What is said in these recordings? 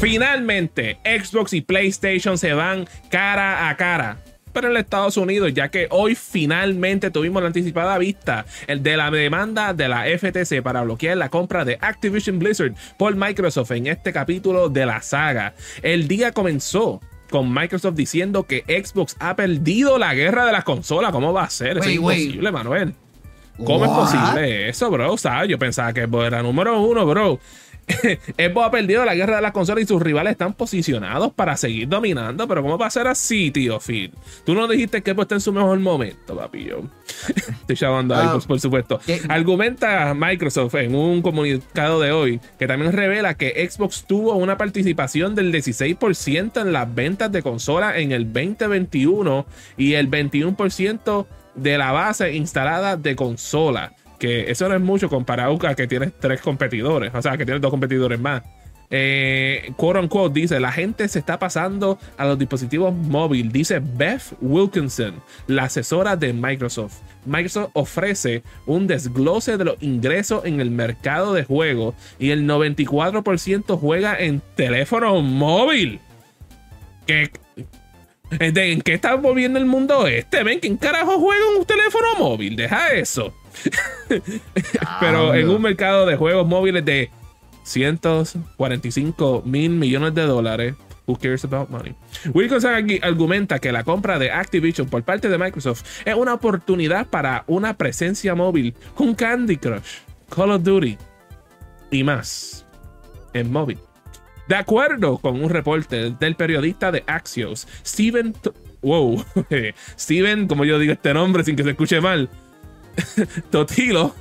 Finalmente, Xbox y PlayStation se van cara a cara pero en Estados Unidos, ya que hoy finalmente tuvimos la anticipada vista de la demanda de la FTC para bloquear la compra de Activision Blizzard por Microsoft en este capítulo de la saga. El día comenzó con Microsoft diciendo que Xbox ha perdido la guerra de las consolas. ¿Cómo va a ser? es imposible, Manuel. ¿Cómo es posible eso, bro? O sea, yo pensaba que era número uno, bro. Xbox ha perdido la guerra de las consolas y sus rivales están posicionados para seguir dominando. Pero ¿cómo va a ser así, tío Phil? Tú no dijiste que Xbox está en su mejor momento, papi. Yo estoy llamando ahí, ah, por, supuesto. Argumenta Microsoft en un comunicado de hoy que también revela que Xbox tuvo una participación del 16% en las ventas de consolas en el 2021 y el 21% de la base instalada de consolas que eso no es mucho comparado a que tienes tres competidores, o sea, que tienes dos competidores más. Eh, quote dice: La gente se está pasando a los dispositivos móviles, dice Beth Wilkinson, la asesora de Microsoft. Microsoft ofrece un desglose de los ingresos en el mercado de juegos y el 94% juega en teléfono móvil. ¿Qué, ¿En qué está moviendo el mundo este? ¿Ven? ¿Quién carajo juega en un teléfono móvil? Deja eso. Pero en un mercado de juegos móviles de 145 mil millones de dólares. Who cares about money? Wilkinson argumenta que la compra de Activision por parte de Microsoft es una oportunidad para una presencia móvil con Candy Crush, Call of Duty y más en móvil. De acuerdo con un reporte del periodista de Axios, Steven. Wow, Steven, como yo digo este nombre sin que se escuche mal, Totilo,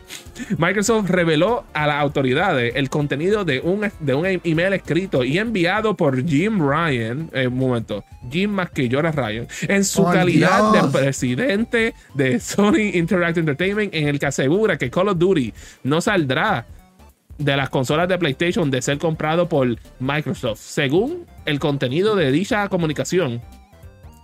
Microsoft reveló a las autoridades el contenido de un, de un email escrito y enviado por Jim Ryan, en eh, un momento, Jim Masquillora Ryan, en su calidad de presidente de Sony Interactive Entertainment, en el que asegura que Call of Duty no saldrá de las consolas de PlayStation de ser comprado por Microsoft. Según el contenido de dicha comunicación,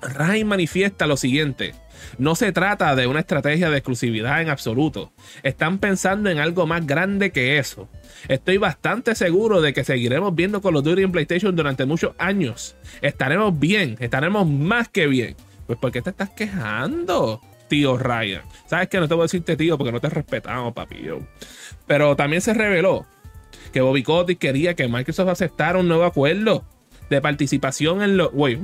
Ryan manifiesta lo siguiente. No se trata de una estrategia de exclusividad en absoluto. Están pensando en algo más grande que eso. Estoy bastante seguro de que seguiremos viendo Call of Duty en PlayStation durante muchos años. Estaremos bien, estaremos más que bien. Pues ¿por qué te estás quejando, tío Ryan? Sabes que no te voy a decirte tío porque no te respetamos, papi. Pero también se reveló que Bobby Kotick quería que Microsoft aceptara un nuevo acuerdo de participación en los. Wait.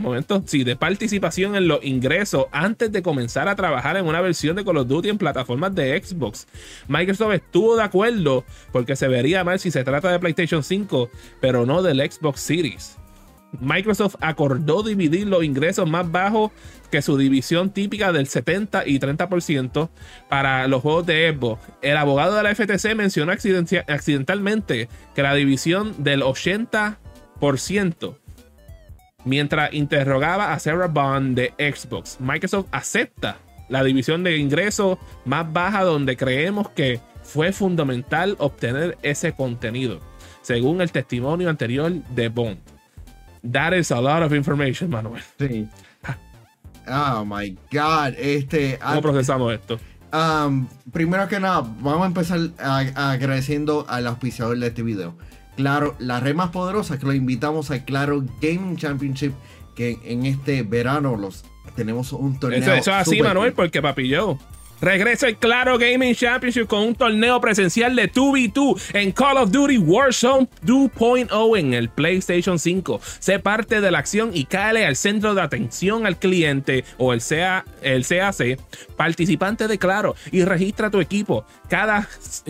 Sí, de participación en los ingresos antes de comenzar a trabajar en una versión de Call of Duty en plataformas de Xbox. Microsoft estuvo de acuerdo porque se vería mal si se trata de PlayStation 5, pero no del Xbox Series. Microsoft acordó dividir los ingresos más bajos que su división típica del 70 y 30% para los juegos de Xbox. El abogado de la FTC mencionó accidentalmente que la división del 80% mientras interrogaba a Sarah Bond de Xbox. Microsoft acepta la división de ingresos más baja donde creemos que fue fundamental obtener ese contenido, según el testimonio anterior de Bond. That is a lot of information, Manuel. Sí. Oh my God. Este, ¿Cómo procesamos esto? Um, primero que nada, vamos a empezar agradeciendo al auspiciador de este video. Claro, la red más poderosa que lo invitamos al Claro Gaming Championship que en este verano los tenemos un torneo. Eso, eso es así, Manuel, porque papi yo Regresa el Claro Gaming Championship con un torneo presencial de 2v2 en Call of Duty Warzone 2.0 en el PlayStation 5. Sé parte de la acción y cáele al centro de atención al cliente o el, CA, el CAC, participante de Claro, y registra tu equipo. Cada,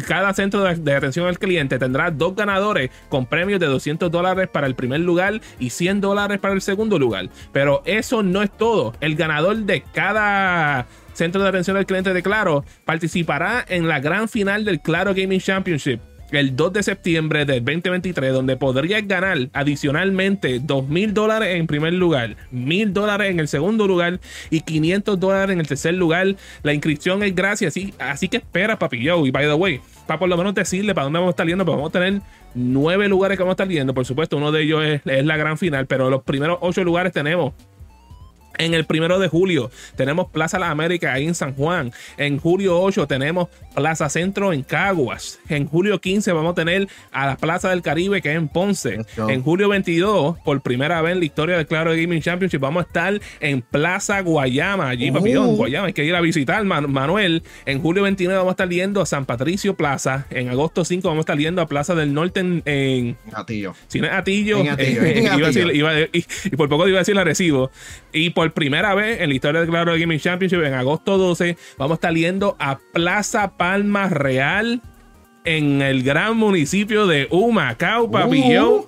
cada centro de, de atención al cliente tendrá dos ganadores con premios de 200 dólares para el primer lugar y 100 dólares para el segundo lugar. Pero eso no es todo. El ganador de cada Centro de Atención al Cliente de Claro, participará en la gran final del Claro Gaming Championship el 2 de septiembre del 2023, donde podrías ganar adicionalmente 2 mil dólares en primer lugar, mil dólares en el segundo lugar y 500 dólares en el tercer lugar. La inscripción es gratis, así, que espera, papi. Y by the way, para por lo menos decirle para dónde vamos a estar yendo, pues vamos a tener nueve lugares que vamos a estar yendo. Por supuesto, uno de ellos es, es la gran final, pero los primeros ocho lugares tenemos En el primero de julio tenemos Plaza La América ahí en San Juan. En julio 8 tenemos Plaza Centro en Caguas. En julio 15 vamos a tener a la Plaza del Caribe que es en Ponce. En julio 22, por primera vez en la historia del Claro Gaming Championship, vamos a estar en Plaza Guayama. Allí, uh. Guayama. Hay que ir a visitar, Manuel. En julio 29 vamos a estar yendo a San Patricio Plaza. En agosto 5 vamos a estar yendo a Plaza del Norte en, Atillo. Si no es Atillo, y, por poco iba a decir Arecibo. Y por primera vez en la historia del Claro Gaming Championship, en agosto 12, vamos a estar a Plaza Palma Real en el gran municipio de Humacao, Papillón. Uh.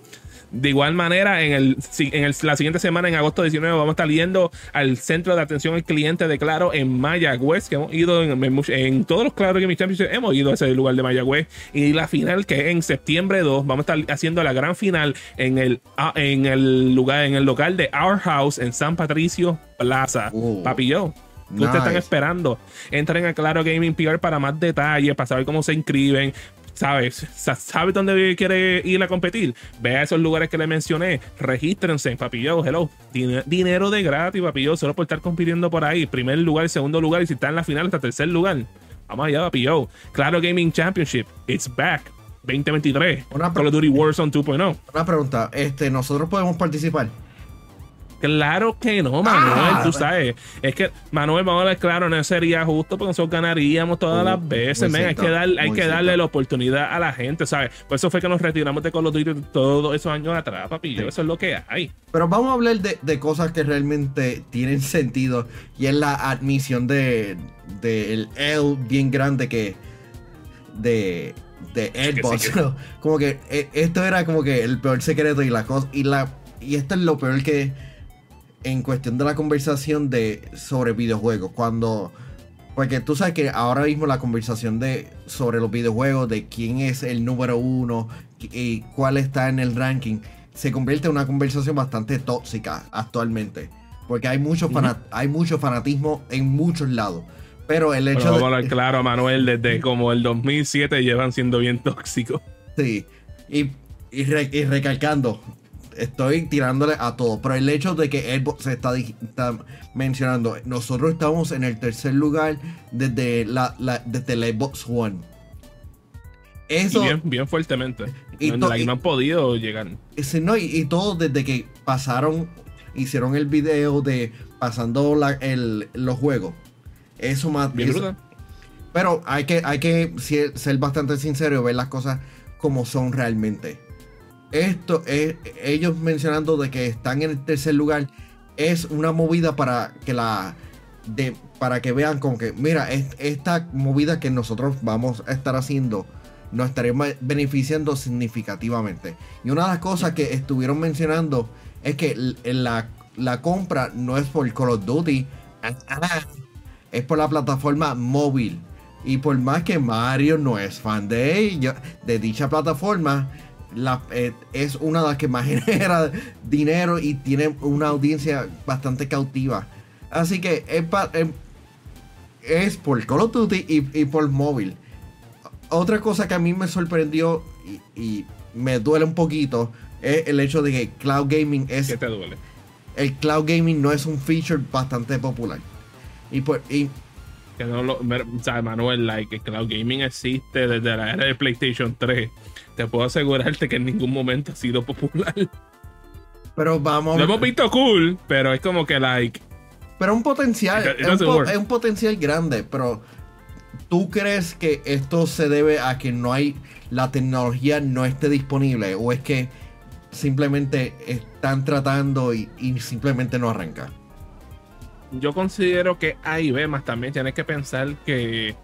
De igual manera, en, el, en la siguiente semana, en agosto 19, vamos a estar yendo al centro de atención al cliente de Claro en Mayagüez, que hemos ido en, todos los Claro Gaming Championship, hemos ido a ese lugar de Mayagüez. Y la final, que es en septiembre 2, vamos a estar haciendo la gran final en el, ah, en el lugar, en el local de Our House en San Patricio Plaza. Uh. Papillón. ¿Qué ustedes están esperando? Entren a Claro Gaming PR para más detalles, para saber cómo se inscriben, ¿Sabes? ¿Sabes dónde quiere ir a competir? Ve a esos lugares que le mencioné. Regístrense, papillo. Hello. dinero de gratis, papillo. Solo por estar compitiendo por ahí. Primer lugar, segundo lugar. Y si está en la final, hasta tercer lugar. Vamos allá, papillo. Claro Gaming Championship. It's back. 2023. Call of Duty Warzone 2.0. Una pregunta. Este, ¿Nosotros podemos participar? Claro que no, Manuel, tú ah, sabes. Es que, Manuel, vamos a ver, claro, no sería justo porque nosotros ganaríamos todas las veces, Hay, que, dar, hay que darle la oportunidad a la gente, ¿sabes? Por eso fue que nos retiramos de Call of Duty todos esos años atrás, papi. Eso es lo que hay. Pero vamos a hablar de, cosas que realmente tienen sentido y es la admisión de, el L bien grande que de de Xbox. como que eh, esto era como que el peor secreto y la cosa y la y esto es lo peor que en cuestión de la conversación de sobre videojuegos. Cuando. Porque tú sabes que ahora mismo la conversación de sobre los videojuegos, de quién es el número uno y cuál está en el ranking, se convierte en una conversación bastante tóxica actualmente. Porque hay mucho, hay mucho fanatismo en muchos lados. Pero el hecho de. Vamos claro, Manuel, desde como el 2007 llevan siendo bien tóxicos. Sí. Y, y recalcando, estoy tirándole a todo. Pero el hecho de que Xbox se está, mencionando, nosotros estamos en el tercer lugar desde la, desde el Xbox One. Eso, bien, bien fuertemente. Y no, han podido llegar. no, y, todo desde que pasaron, hicieron el video de pasando los juegos. Eso más. pero hay que, hay que ser bastante sincero y ver las cosas como son realmente esto es ellos mencionando de que están en el tercer lugar es una movida para que la de, para que vean con que mira esta movida que nosotros vamos a estar haciendo nos estaremos beneficiando significativamente. Y una de las cosas que estuvieron mencionando es que la, la compra no es por Call of Duty es por la plataforma móvil. Y por más que Mario no es fan de de dicha plataforma eh, es una de las que más genera dinero y tiene una audiencia bastante cautiva. Así que es, eh, es por Call of Duty y, por móvil. Otra cosa que a mí me sorprendió y, me duele un poquito es el hecho de que cloud gaming es. ¿Qué te duele? El cloud gaming no es un feature bastante popular. Y, por, y que no lo, o sea, Manuel, like, cloud gaming existe desde la era de PlayStation 3 te puedo asegurarte que en ningún momento ha sido popular. Pero vamos. Lo hemos visto cool, pero es como que like. Pero un potencial. es, un potencial grande, pero. ¿Tú crees que esto se debe a que no hay. La tecnología no esté disponible? ¿O es que simplemente están tratando y, y simplemente no arranca? Yo considero que hay ve más también tienes que pensar que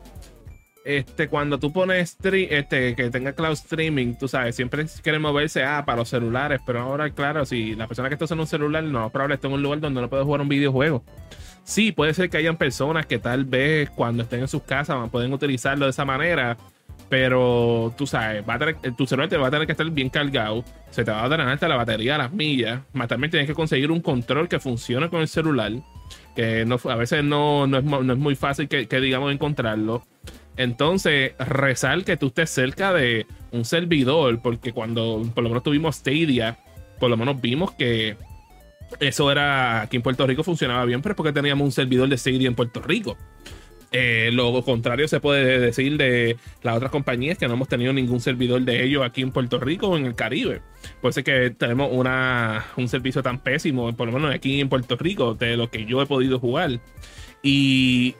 este, cuando tú pones este, que tenga cloud streaming, tú sabes, siempre quieren moverse ah, para los celulares, pero ahora, claro, si la persona que está usando un celular, no, probablemente está en un lugar donde no puede jugar un videojuego. Sí, puede ser que hayan personas que tal vez cuando estén en sus casas pueden utilizarlo de esa manera, pero tú sabes, va a tener, tu celular te va a tener que estar bien cargado, se te va a dar alta la batería a las millas, más también tienes que conseguir un control que funcione con el celular, que no, a veces no, no, es, no es muy fácil que, que digamos encontrarlo. Entonces, rezar que tú estés cerca de un servidor, porque cuando por lo menos tuvimos Stadia, por lo menos vimos que eso era aquí en Puerto Rico funcionaba bien, pero es porque teníamos un servidor de Stadia en Puerto Rico. Eh, lo contrario se puede decir de las otras compañías que no hemos tenido ningún servidor de ellos aquí en Puerto Rico o en el Caribe. Puede ser que tenemos una, un servicio tan pésimo, por lo menos aquí en Puerto Rico, de lo que yo he podido jugar. Y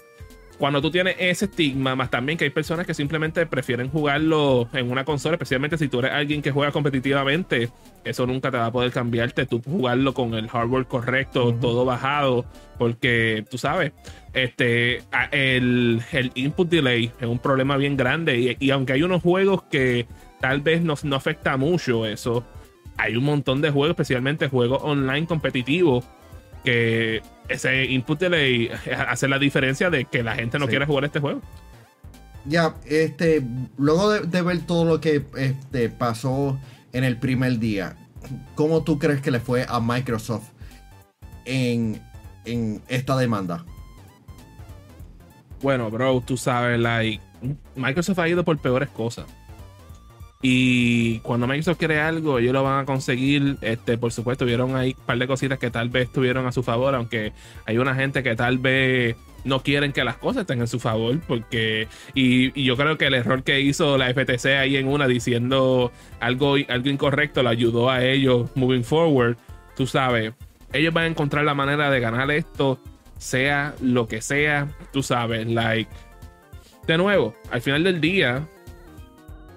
cuando tú tienes ese estigma, más también que hay personas que simplemente prefieren jugarlo en una consola, especialmente si tú eres alguien que juega competitivamente, eso nunca te va a poder cambiarte, tú jugarlo con el hardware correcto, todo bajado, porque tú sabes, este, el, input delay es un problema bien grande y, aunque hay unos juegos que tal vez no, no afecta mucho eso, hay un montón de juegos, especialmente juegos online competitivos, que ese input delay hace la diferencia de que la gente no quiere jugar este juego. Ya, este, luego de, ver todo lo que este, pasó en el primer día, ¿cómo tú crees que le fue a Microsoft en, en esta demanda? Bueno, bro, tú sabes, like, Microsoft ha ido por peores cosas. Y cuando Microsoft quiere algo, ellos lo van a conseguir. Este, por supuesto, vieron ahí un par de cositas que tal vez estuvieron a su favor, aunque hay una gente que tal vez no quieren que las cosas estén en su favor, porque. Y, yo creo que el error que hizo la FTC ahí en una diciendo algo, algo incorrecto le ayudó a ellos moving forward. Tú sabes, ellos van a encontrar la manera de ganar esto, sea lo que sea, tú sabes, like. De nuevo, al final del día,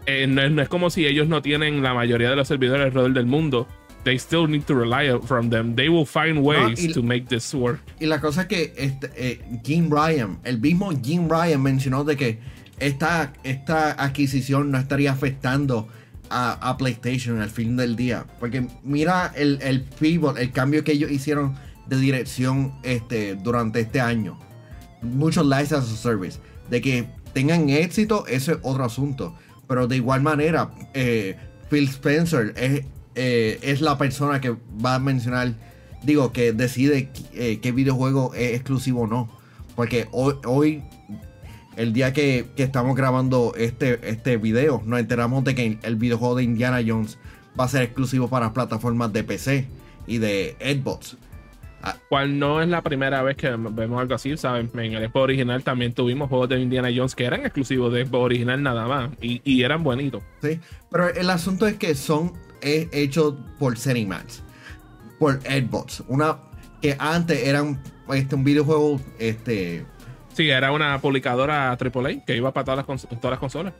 eh, no, es como si ellos no tienen la mayoría de los servidores alrededor del mundo. They still need to rely from them. They will find ways to make this work. Y la cosa es que este, eh, Jim Ryan, el mismo Jim Ryan mencionó de que esta, esta adquisición no estaría afectando a, PlayStation al fin del día. Porque mira el, el pivot, el cambio que ellos hicieron de dirección este, durante este año. Muchos license service. De que tengan éxito, ese es otro asunto. Pero de igual manera, eh, Phil Spencer es, eh, es, la persona que va a mencionar, digo, que decide eh, qué videojuego es exclusivo o no. Porque hoy, hoy el día que, estamos grabando este, este video, nos enteramos de que el videojuego de Indiana Jones va a ser exclusivo para plataformas de PC y de Xbox. Ah. Cual no es la primera vez que vemos algo así, ¿saben? En el Xbox original también tuvimos juegos de Indiana Jones que eran exclusivos de Xbox original nada más y, eran bonitos. Sí, pero el asunto es que son hechos por Cinemax, por Xbox, una que antes eran este, un videojuego, este... Sí, era una publicadora AAA que iba para todas las, todas las consolas.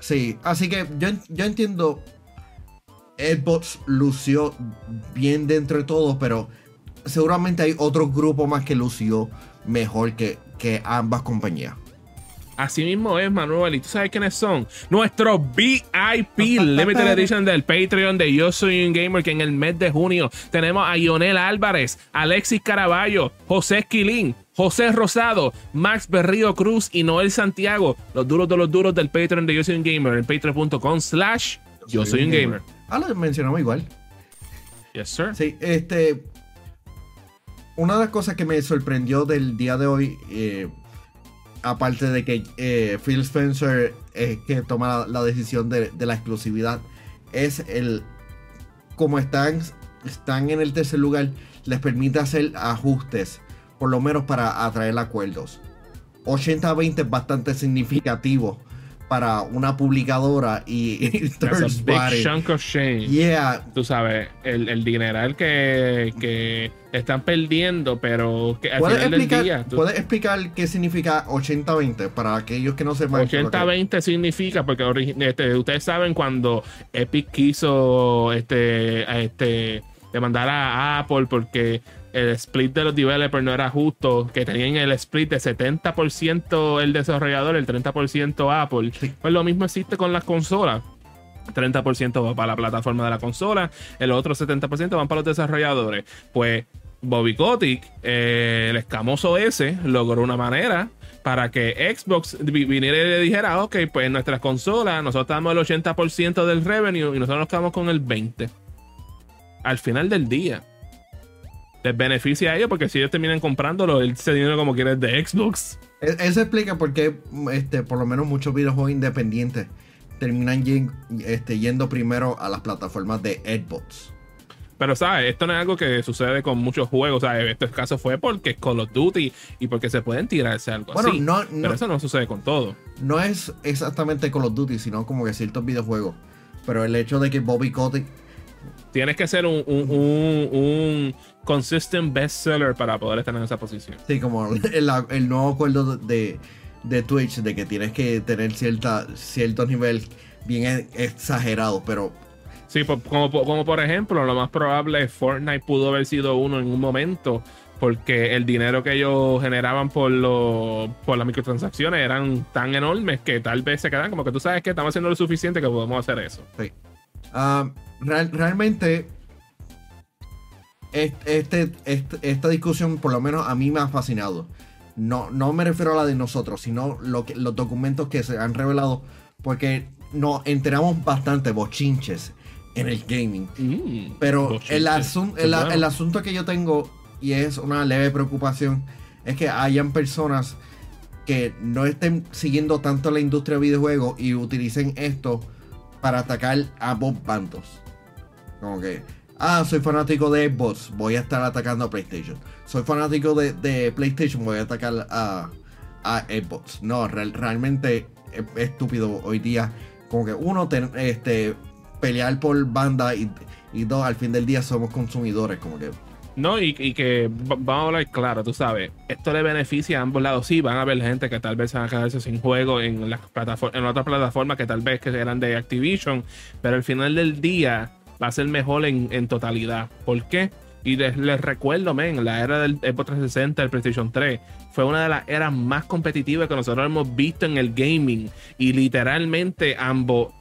Sí, así que yo, yo entiendo, Xbox lució bien dentro de todo, pero seguramente hay otro grupo más que lució mejor que, que ambas compañías. Así mismo es, Manuel. ¿Y tú sabes quiénes son? Nuestros VIP Limited Edition del Patreon de Yo Soy un Gamer, que en el mes de junio tenemos a Ionel Álvarez, Alexis Caraballo, José Esquilín, José Rosado, Max Berrío Cruz y Noel Santiago. Los duros de los duros del Patreon de Yo Soy un Gamer, en patreon.com slash Yo Soy un Gamer. Ah, lo mencionamos igual. Yes, sir. Sí, este una de las cosas que me sorprendió del día de hoy, eh, aparte de que eh, Phil Spencer es que toma la, decisión de, la exclusividad, es el como están, están en el tercer lugar, les permite hacer ajustes, por lo menos para atraer acuerdos. 80-20 es bastante significativo para una publicadora y, That's a big chunk of change. Yeah. Tú sabes, el, el dineral que, que están perdiendo, pero que al final explicar, del día. ¿Puedes explicar qué significa 80-20 para aquellos que no sepan? 80-20 significa, porque este, ustedes saben cuando Epic quiso este, este, demandar a Apple porque el split de los developers no era justo, que tenían el split de 70% el desarrollador, el 30% Apple. Pues lo mismo existe con las consolas. 30% va para la plataforma de la consola, el otro 70% van para los desarrolladores. Pues Bobby Kotick, eh, el escamoso ese, logró una manera para que Xbox viniera y le dijera, ok, pues en nuestras consolas nosotros damos el 80% del revenue y nosotros nos quedamos con el 20%. Al final del día, les beneficia a ellos porque si ellos terminan comprándolo, ese dinero como quieres de Xbox. E-, eso explica por qué, este, por lo menos muchos videojuegos independientes terminan este, yendo primero a las plataformas de Xbox. Pero, ¿sabes? Esto no es algo que sucede con muchos juegos. ¿sabes? Este caso fue porque es Call of Duty y porque se pueden tirarse algo Bueno, así. no- Pero no- eso no sucede con todo. No es exactamente Call of Duty, sino como que ciertos videojuegos. Pero el hecho de que Bobby Kotick Tienes que ser un, un, un, un consistent bestseller para poder estar en esa posición. Sí, como el, el nuevo acuerdo de, de Twitch de que tienes que tener cierta, cierto nivel bien e- exagerado, pero Sí, como, como por ejemplo, lo más probable es Fortnite pudo haber sido uno en un momento, porque el dinero que ellos generaban por, lo- por las microtransacciones eran tan enormes que tal vez se quedan como que tú sabes que estamos haciendo lo suficiente que podemos hacer eso. sí. Ah, real- realmente est- este, este- esta discusión por lo menos a mí me ha fascinado. No, no me refiero a la de nosotros, sino lo que, los documentos que se han revelado, porque nos enteramos bastante bochinches en el gaming. Mm, Pero el, asun- Qué el, bueno. el asunto que yo tengo, y es una leve preocupación, es que hayan personas que no estén siguiendo tanto la industria de videojuegos y utilicen esto para atacar a ambos bandos. Como que, ah, soy fanático de Xbox, voy a estar atacando a PlayStation. Soy fanático de, de PlayStation, voy a atacar a, a Xbox. No, real- realmente es estúpido hoy día. Como que uno, ten- este, pelear por banda y, y dos, al fin del día somos consumidores. Como que, No, y, que vamos a hablar claro, tú sabes, esto le beneficia a ambos lados. Sí, van a haber gente que tal vez van a quedarse sin juego en las plataformas, en otras plataformas que tal vez que eran de Activision, pero al final del día va a ser mejor en, en totalidad. ¿Por qué? Y les, les recuerdo, men, la era del Xbox 360, el PlayStation 3, fue una de las eras más competitivas que nosotros hemos visto en el gaming. Y literalmente ambos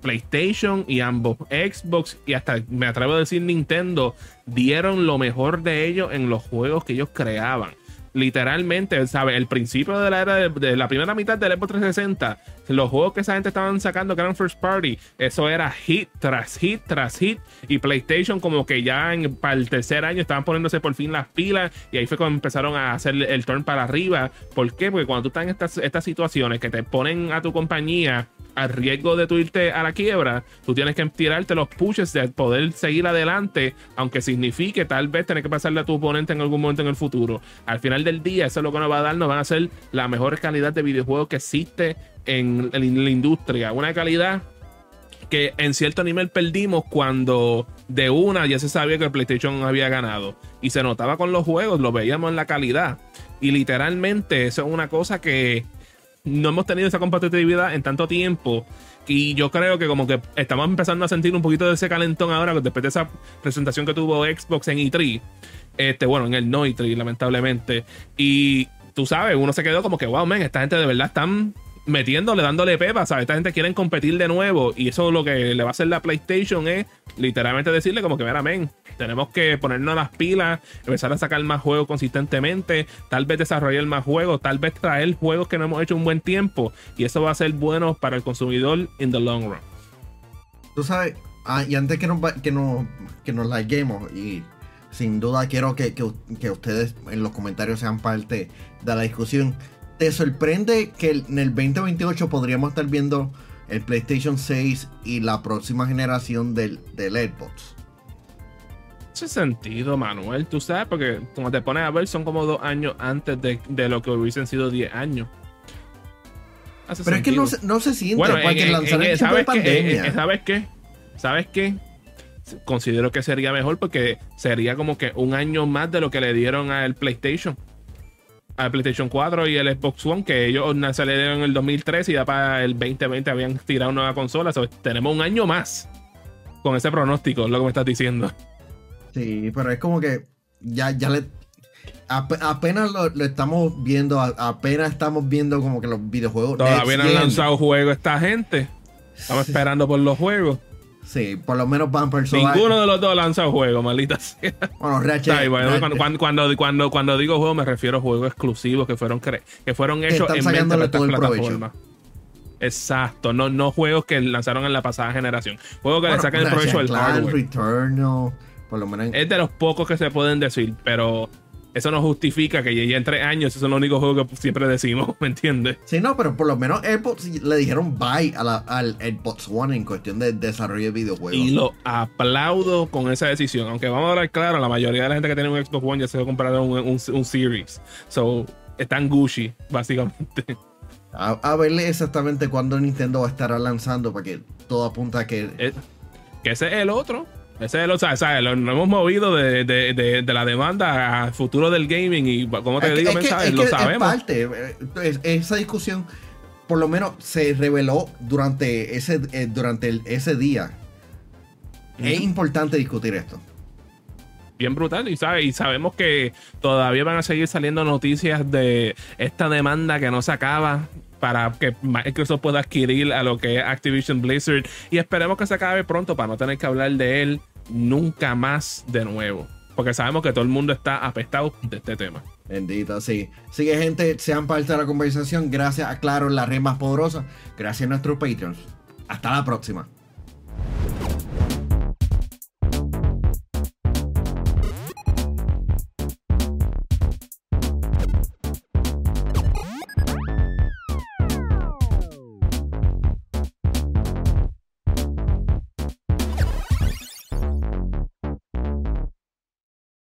PlayStation y ambos Xbox y hasta me atrevo a decir Nintendo dieron lo mejor de ellos en los juegos que ellos creaban. Literalmente, ¿sabes? El principio de la era de, la primera mitad del Xbox 360, los juegos que esa gente estaban sacando que eran first party, eso era hit tras hit tras hit. Y PlayStation, como que ya en, para el tercer año estaban poniéndose por fin las pilas. Y ahí fue cuando empezaron a hacer el turn para arriba. ¿Por qué? Porque cuando tú estás en estas, situaciones que te ponen a tu compañía al riesgo de tú irte a la quiebra, tú tienes que tirarte los pushes de poder seguir adelante, aunque signifique tal vez tener que pasarle a tu oponente en algún momento en el futuro. Al final del día, eso es lo que nos va a dar, nos van a ser la mejor calidad de videojuegos que existe en, la industria. Una calidad que en cierto nivel perdimos cuando de una ya se sabía que el PlayStation había ganado. Y se notaba con los juegos, lo veíamos en la calidad. Y literalmente eso es una cosa que no hemos tenido esa competitividad en tanto tiempo. Y yo creo que como que estamos empezando a sentir un poquito de ese calentón ahora después de esa presentación que tuvo Xbox en E3. Este, bueno, en el no E3, lamentablemente. Y tú sabes, uno se quedó como que, wow, man, esta gente de verdad están metiéndole, dándole pepa, ¿sabes? Esta gente quiere competir de nuevo. Y eso lo que le va a hacer la PlayStation es literalmente decirle como que, mira, men, tenemos que ponernos las pilas, empezar a sacar más juegos consistentemente, tal vez desarrollar más juegos, tal vez traer juegos que no hemos hecho un buen tiempo. Y eso va a ser bueno para el consumidor in the long run. tú sabes, ah, y antes que nos, que nos, que nos larguemos, y sin duda quiero que, que, que ustedes en los comentarios sean parte de la discusión. ¿Te sorprende que en el 2028 podríamos estar viendo el PlayStation 6 y la próxima generación del, del Xbox? Hace sentido, Manuel, tú sabes, porque cuando te pones a ver son como dos años antes de, de lo que hubiesen sido 10 años. Hace Pero es que no no se siente, Bueno, porque lanzaron en- el tiempo de ¿sabes qué? pandemia. ¿Sabes qué? ¿Sabes qué? Considero que sería mejor porque sería como que un año más de lo que le dieron al PlayStation. Al PlayStation 4 y el Xbox One, que ellos salieron en el 2013 y ya para el 2020 habían tirado una nueva consola. So, tenemos un año más con ese pronóstico, es lo que me estás diciendo. Sí, pero es como que ya, ya le. ap- apenas lo, lo estamos viendo, apenas estamos viendo como que los videojuegos. Todavía no han lanzado juegos esta gente. Estamos esperando por los juegos. Sí, por lo menos Vampire Survivor. Ninguno de los dos ha lanzado juegos, maldita sea. Bueno, Ratchet. Ay, bueno, Ratchet- cuando, cuando, cuando, cuando digo juego me refiero a juegos exclusivos que fueron, que fueron hechos están en mente de estas plataformas. Exacto, no, no juegos que lanzaron en la pasada generación. Juegos que bueno, le sacan el provecho del hardware. Returnal, por lo menos. Es de los pocos que se pueden decir, pero eso no justifica que ya en tres años esos son los únicos juegos que siempre decimos, ¿me entiendes? Sí, no, pero por lo menos Xbox le dijeron bye a la, al Xbox One en cuestión de desarrollo de videojuegos. Y lo aplaudo con esa decisión. Aunque vamos a hablar claro, la mayoría de la gente que tiene un Xbox One ya se va a comprar un, un, un Series. So, están Gucci, básicamente. A, a verle exactamente cuándo Nintendo va a estar lanzando, para que todo apunta a que. Eh, que ese es el otro. Ese es otro. ¿sabes? Lo, hemos movido de, de, de, de, la demanda al futuro del gaming. Y como te es digo, que, mensajes, es lo sabemos. Es parte. Es- esa discusión, por lo menos, se reveló durante ese, eh, durante el- ese día. Es importante discutir esto. bien brutal y, sabe, y sabemos que todavía van a seguir saliendo noticias de esta demanda que no se acaba para que Microsoft pueda adquirir a lo que es Activision Blizzard y esperemos que se acabe pronto para no tener que hablar de él nunca más de nuevo porque sabemos que todo el mundo está apestado de este tema Bendito, sí. Sigue, gente, sean parte de la conversación. Gracias a Claro, la red más poderosa. Gracias a nuestros Patreons. Hasta la próxima.